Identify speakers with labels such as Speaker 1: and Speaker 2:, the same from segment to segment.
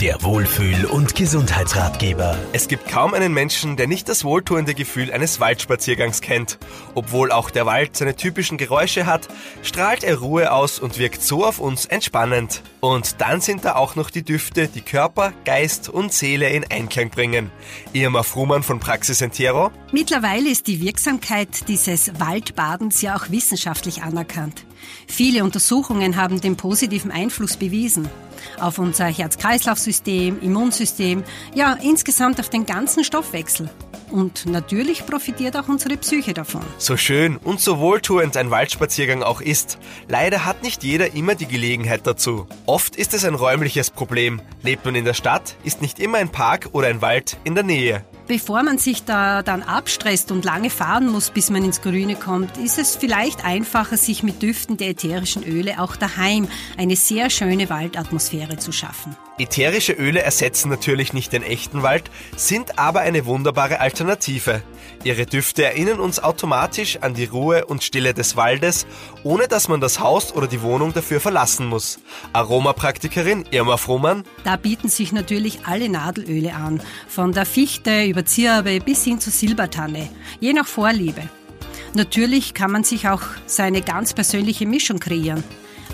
Speaker 1: Der Wohlfühl- und Gesundheitsratgeber.
Speaker 2: Es gibt kaum einen Menschen, der nicht das wohltuende Gefühl eines Waldspaziergangs kennt. Obwohl auch der Wald seine typischen Geräusche hat, strahlt er Ruhe aus und wirkt so auf uns entspannend. Und dann sind da auch noch die Düfte, die Körper, Geist und Seele in Einklang bringen. Irma Frumann von Praxis Entero.
Speaker 3: Mittlerweile ist die Wirksamkeit dieses Waldbadens ja auch wissenschaftlich anerkannt. Viele Untersuchungen haben den positiven Einfluss bewiesen. Auf unser Herz-Kreislauf-System, Immunsystem, ja insgesamt auf den ganzen Stoffwechsel. Und natürlich profitiert auch unsere Psyche davon.
Speaker 2: So schön und so wohltuend ein Waldspaziergang auch ist, leider hat nicht jeder immer die Gelegenheit dazu. Oft ist es ein räumliches Problem. Lebt man in der Stadt, ist nicht immer ein Park oder ein Wald in der Nähe.
Speaker 3: Bevor man sich da dann abstresst und lange fahren muss, bis man ins Grüne kommt, ist es vielleicht einfacher, sich mit Düften der ätherischen Öle auch daheim eine sehr schöne Waldatmosphäre zu schaffen.
Speaker 2: Ätherische Öle ersetzen natürlich nicht den echten Wald, sind aber eine wunderbare Alternative. Ihre Düfte erinnern uns automatisch an die Ruhe und Stille des Waldes, ohne dass man das Haus oder die Wohnung dafür verlassen muss. Aromapraktikerin Irma Frohmann.
Speaker 3: Da bieten sich natürlich alle Nadelöle an, von der Fichte über Zirbe bis hin zur Silbertanne, je nach Vorliebe. Natürlich kann man sich auch seine ganz persönliche Mischung kreieren.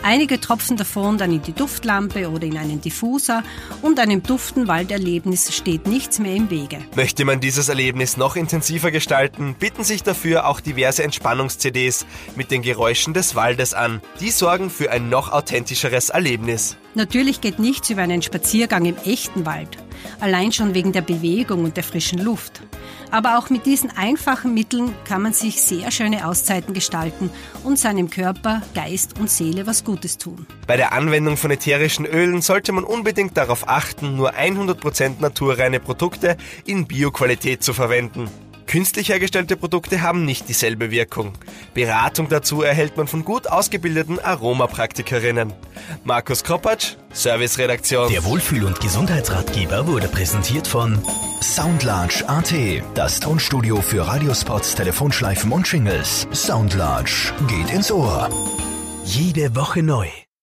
Speaker 3: Einige tropfen davon dann in die Duftlampe oder in einen Diffuser und einem duften Walderlebnis steht nichts mehr im Wege.
Speaker 2: Möchte man dieses Erlebnis noch intensiver gestalten, bieten sich dafür auch diverse Entspannungs-CDs mit den Geräuschen des Waldes an. Die sorgen für ein noch authentischeres Erlebnis.
Speaker 3: Natürlich geht nichts über einen Spaziergang im echten Wald. Allein schon wegen der Bewegung und der frischen Luft. Aber auch mit diesen einfachen Mitteln kann man sich sehr schöne Auszeiten gestalten und seinem Körper, Geist und Seele was Gutes tun.
Speaker 2: Bei der Anwendung von ätherischen Ölen sollte man unbedingt darauf achten, nur 100% naturreine Produkte in Bioqualität zu verwenden. Künstlich hergestellte Produkte haben nicht dieselbe Wirkung. Beratung dazu erhält man von gut ausgebildeten Aromapraktikerinnen. Markus Kropatsch, Serviceredaktion.
Speaker 1: Der Wohlfühl- und Gesundheitsratgeber wurde präsentiert von Soundlarge AT, das Tonstudio für Radiospots, Telefonschleifen und Shingles. Soundlarge geht ins Ohr. Jede Woche neu.